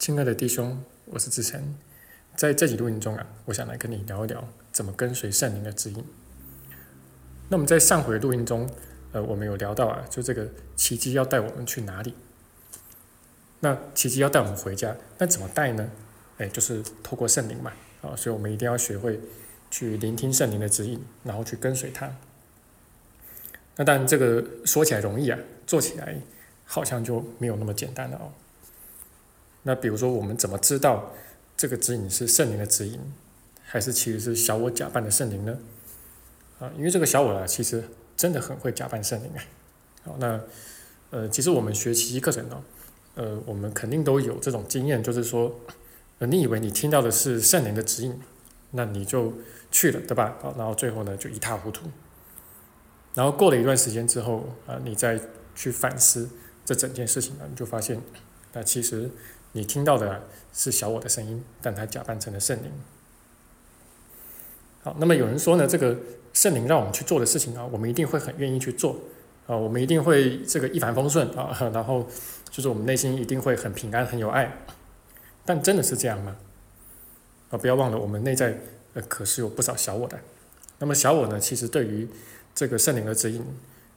亲爱的弟兄，我是志成。在这集录音中啊，我想来跟你聊一聊怎么跟随圣灵的指引。那我们在上回录音中，呃，我们有聊到啊，就这个奇迹要带我们去哪里？那奇迹要带我们回家，那怎么带呢？哎，就是透过圣灵嘛，啊，所以我们一定要学会去聆听圣灵的指引，然后去跟随他。那当然，这个说起来容易啊，做起来好像就没有那么简单了哦。那比如说，我们怎么知道这个指引是圣灵的指引，还是其实是小我假扮的圣灵呢？啊，因为这个小我啊，其实真的很会假扮圣灵哎。好，那呃，其实我们学习课程呢，呃，我们肯定都有这种经验，就是说，呃，你以为你听到的是圣灵的指引，那你就去了，对吧？好，然后最后呢，就一塌糊涂。然后过了一段时间之后，啊，你再去反思这整件事情呢，你就发现，那其实。你听到的是小我的声音，但它假扮成了圣灵。好，那么有人说呢，这个圣灵让我们去做的事情啊，我们一定会很愿意去做啊，我们一定会这个一帆风顺啊，然后就是我们内心一定会很平安、很有爱。但真的是这样吗？啊，不要忘了，我们内在呃可是有不少小我的。那么小我呢，其实对于这个圣灵的指引，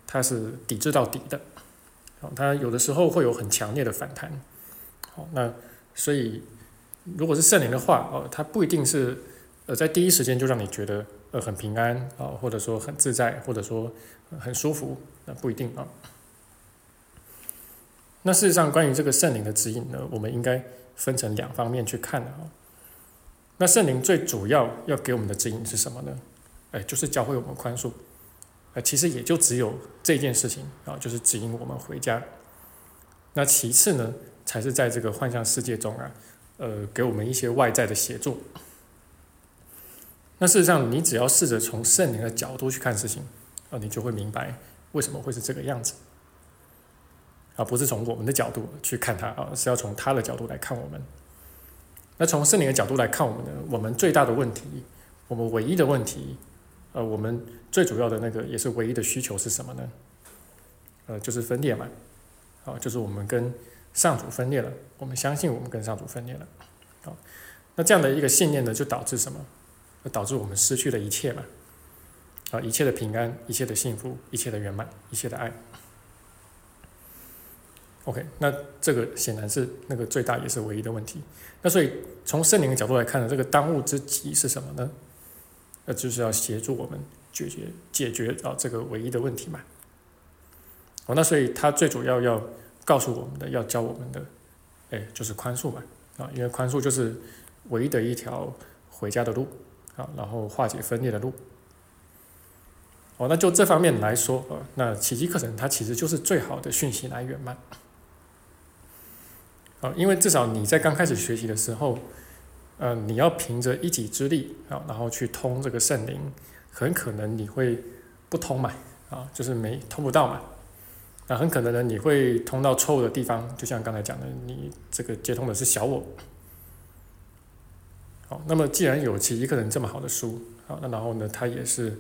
它是抵制到底的。啊，它有的时候会有很强烈的反弹。好，那所以如果是圣灵的话，哦，它不一定是呃在第一时间就让你觉得呃很平安啊，或者说很自在，或者说很舒服，那不一定啊。那事实上，关于这个圣灵的指引呢，我们应该分成两方面去看的啊。那圣灵最主要要给我们的指引是什么呢？哎，就是教会我们宽恕，呃，其实也就只有这件事情啊，就是指引我们回家。那其次呢？才是在这个幻象世界中啊，呃，给我们一些外在的协助。那事实上，你只要试着从圣灵的角度去看事情，啊，你就会明白为什么会是这个样子，而不是从我们的角度去看它啊，是要从他的角度来看我们。那从圣灵的角度来看我们呢，我们最大的问题，我们唯一的问题，呃，我们最主要的那个也是唯一的需求是什么呢？呃，就是分裂嘛，啊，就是我们跟上主分裂了，我们相信我们跟上主分裂了，好，那这样的一个信念呢，就导致什么？导致我们失去了一切嘛，啊，一切的平安，一切的幸福，一切的圆满，一切的爱。OK，那这个显然是那个最大也是唯一的问题。那所以从圣灵的角度来看呢，这个当务之急是什么呢？那就是要协助我们解决解决啊这个唯一的问题嘛。哦，那所以他最主要要。告诉我们的要教我们的，哎，就是宽恕嘛，啊，因为宽恕就是唯一的一条回家的路，啊，然后化解分裂的路。哦，那就这方面来说，呃，那奇迹课程它其实就是最好的讯息来源嘛，啊，因为至少你在刚开始学习的时候，呃，你要凭着一己之力啊，然后去通这个圣灵，很可能你会不通嘛，啊，就是没通不到嘛。那很可能呢，你会通到错误的地方，就像刚才讲的，你这个接通的是小我。好，那么既然有其一个人这么好的书，好，那然后呢，他也是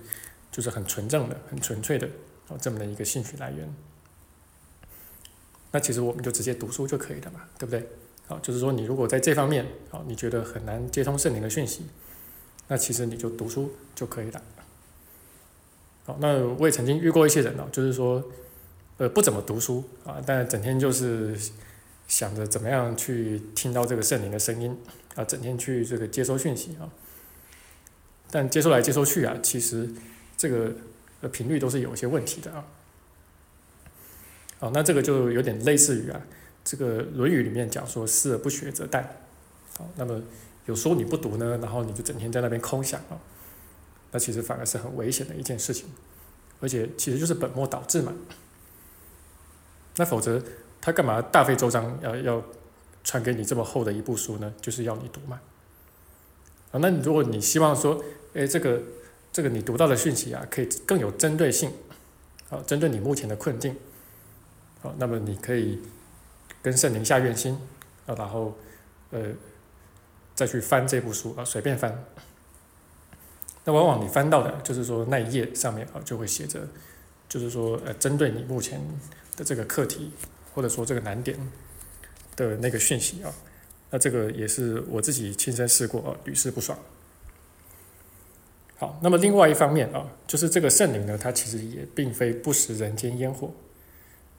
就是很纯正的、很纯粹的，哦，这么的一个兴趣来源。那其实我们就直接读书就可以了嘛，对不对？好，就是说你如果在这方面，好，你觉得很难接通圣灵的讯息，那其实你就读书就可以了。好，那我也曾经遇过一些人哦，就是说。呃，不怎么读书啊，但整天就是想着怎么样去听到这个圣灵的声音啊，整天去这个接收讯息啊。但接收来接收去啊，其实这个呃频率都是有一些问题的啊。好，那这个就有点类似于啊，这个《论语》里面讲说“思而不学则殆”。好，那么有时候你不读呢，然后你就整天在那边空想啊，那其实反而是很危险的一件事情，而且其实就是本末倒置嘛。那否则他干嘛大费周章要要传给你这么厚的一部书呢？就是要你读嘛。啊，那如果你希望说，哎，这个这个你读到的讯息啊，可以更有针对性，啊，针对你目前的困境，好，那么你可以跟圣灵下愿心，啊，然后呃再去翻这部书啊，随便翻。那往往你翻到的就是说那一页上面啊就会写着，就是说呃针对你目前。的这个课题，或者说这个难点的那个讯息啊，那这个也是我自己亲身试过，屡试不爽。好，那么另外一方面啊，就是这个圣灵呢，它其实也并非不食人间烟火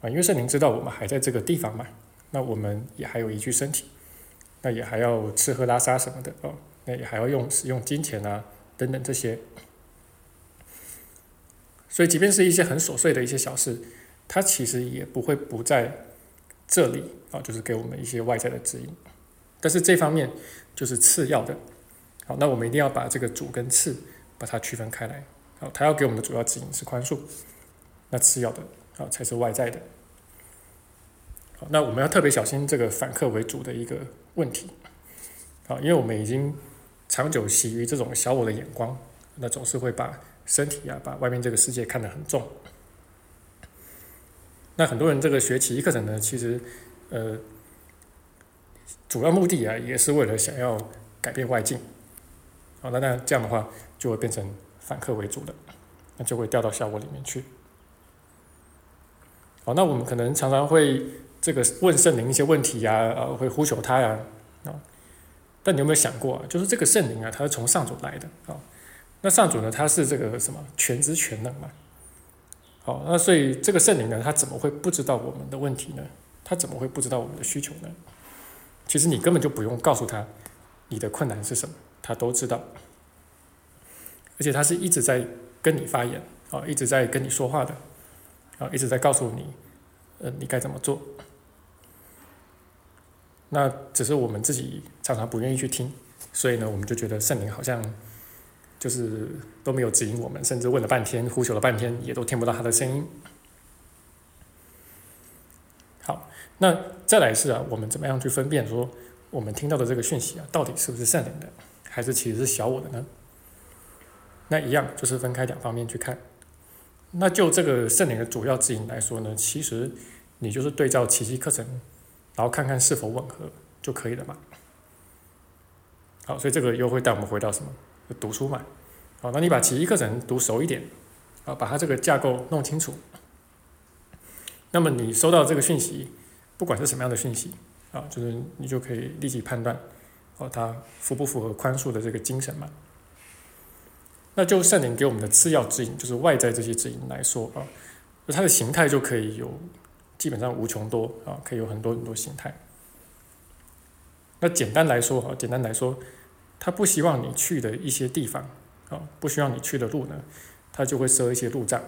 啊，因为圣灵知道我们还在这个地方嘛，那我们也还有一具身体，那也还要吃喝拉撒什么的哦，那也还要用使用金钱啊等等这些，所以即便是一些很琐碎的一些小事，它其实也不会不在这里啊，就是给我们一些外在的指引。但是这方面就是次要的，好，那我们一定要把这个主跟次把它区分开来。好，它要给我们的主要指引是宽恕，那次要的啊才是外在的。好，那我们要特别小心这个反客为主的一个问题。好，因为我们已经长久习于这种小我的眼光，那总是会把身体啊，把外面这个世界看得很重。那很多人这个学奇迹课程呢，其实呃。主要目的啊，也是为了想要改变外境，好，那那这样的话就会变成反客为主的，那就会掉到效果里面去。好，那我们可能常常会这个问圣灵一些问题呀，呃，会呼求他呀，啊，但你有没有想过啊，就是这个圣灵啊，它是从上主来的。啊，那上主呢，他是这个什么？全知全能嘛，好，那所以这个圣灵呢，他怎么会不知道我们的问题呢？他怎么会不知道我们的需求呢？其实你根本就不用告诉他你的困难是什么，他都知道，而且他是一直在跟你发言啊，一直在跟你说话的啊，一直在告诉你，呃，你该怎么做。那只是我们自己常常不愿意去听，所以呢，我们就觉得圣灵好像就是都没有指引我们，甚至问了半天，呼求了半天，也都听不到他的声音。好。那再来是啊，我们怎么样去分辨说我们听到的这个讯息啊，到底是不是圣灵的，还是其实是小我的呢？那一样就是分开两方面去看。那就这个圣灵的主要指引来说呢，其实你就是对照奇迹课程，然后看看是否吻合就可以了嘛。好，所以这个又会带我们回到什么？读书嘛。好，那你把奇迹课程读熟一点，啊，把它这个架构弄清楚，那么你收到这个讯息。不管是什么样的讯息啊，就是你就可以立即判断，哦，它符不符合宽恕的这个精神嘛？那就圣灵给我们的次要指引，就是外在这些指引来说啊，它的形态就可以有基本上无穷多啊，可以有很多很多形态。那简单来说哈，简单来说，他不希望你去的一些地方啊，不需要你去的路呢，他就会设一些路障。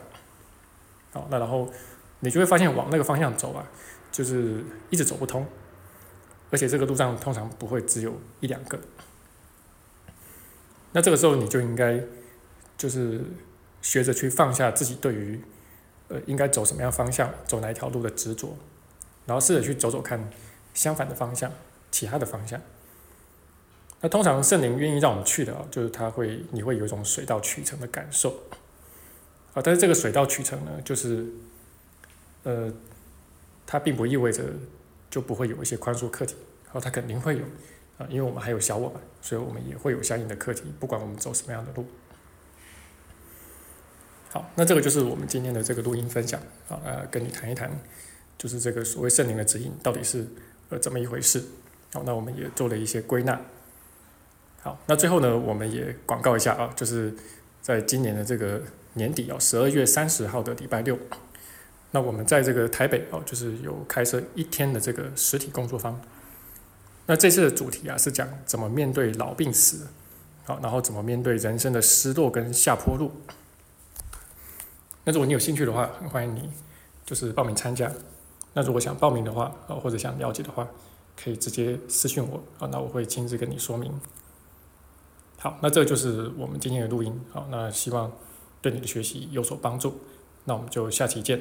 好，那然后你就会发现往那个方向走啊。就是一直走不通，而且这个路障通常不会只有一两个。那这个时候你就应该就是学着去放下自己对于呃应该走什么样方向、走哪一条路的执着，然后试着去走走看相反的方向、其他的方向。那通常圣灵愿意让我们去的啊，就是他会你会有一种水到渠成的感受啊。但是这个水到渠成呢，就是呃。它并不意味着就不会有一些宽恕课题，好，它肯定会有啊，因为我们还有小我嘛，所以我们也会有相应的课题，不管我们走什么样的路。好，那这个就是我们今天的这个录音分享啊，呃，跟你谈一谈，就是这个所谓圣灵的指引到底是呃怎么一回事。好，那我们也做了一些归纳。好，那最后呢，我们也广告一下啊，就是在今年的这个年底啊，十二月三十号的礼拜六。那我们在这个台北哦，就是有开设一天的这个实体工作坊。那这次的主题啊是讲怎么面对老病死，好，然后怎么面对人生的失落跟下坡路。那如果你有兴趣的话，欢迎你就是报名参加。那如果想报名的话，啊或者想了解的话，可以直接私信我啊，那我会亲自跟你说明。好，那这就是我们今天的录音，好，那希望对你的学习有所帮助。那我们就下期见。